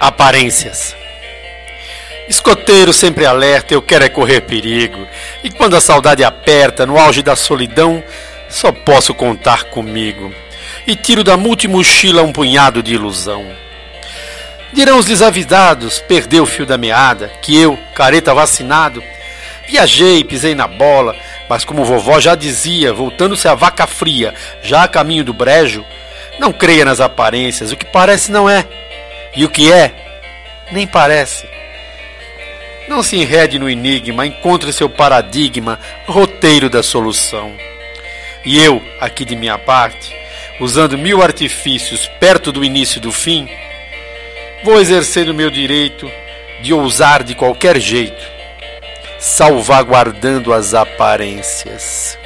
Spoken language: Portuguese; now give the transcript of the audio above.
Aparências. Escoteiro sempre alerta, eu quero é correr perigo. E quando a saudade aperta, no auge da solidão, só posso contar comigo. E tiro da multimochila um punhado de ilusão. Dirão os desavisados, perdeu o fio da meada, que eu, careta vacinado, viajei, pisei na bola, mas como vovó já dizia, voltando-se a vaca fria, já a caminho do brejo, não creia nas aparências, o que parece não é, e o que é, nem parece. Não se enrede no enigma, encontre seu paradigma, roteiro da solução. E eu, aqui de minha parte, usando mil artifícios perto do início do fim, vou exercer o meu direito de ousar de qualquer jeito, salvaguardando as aparências.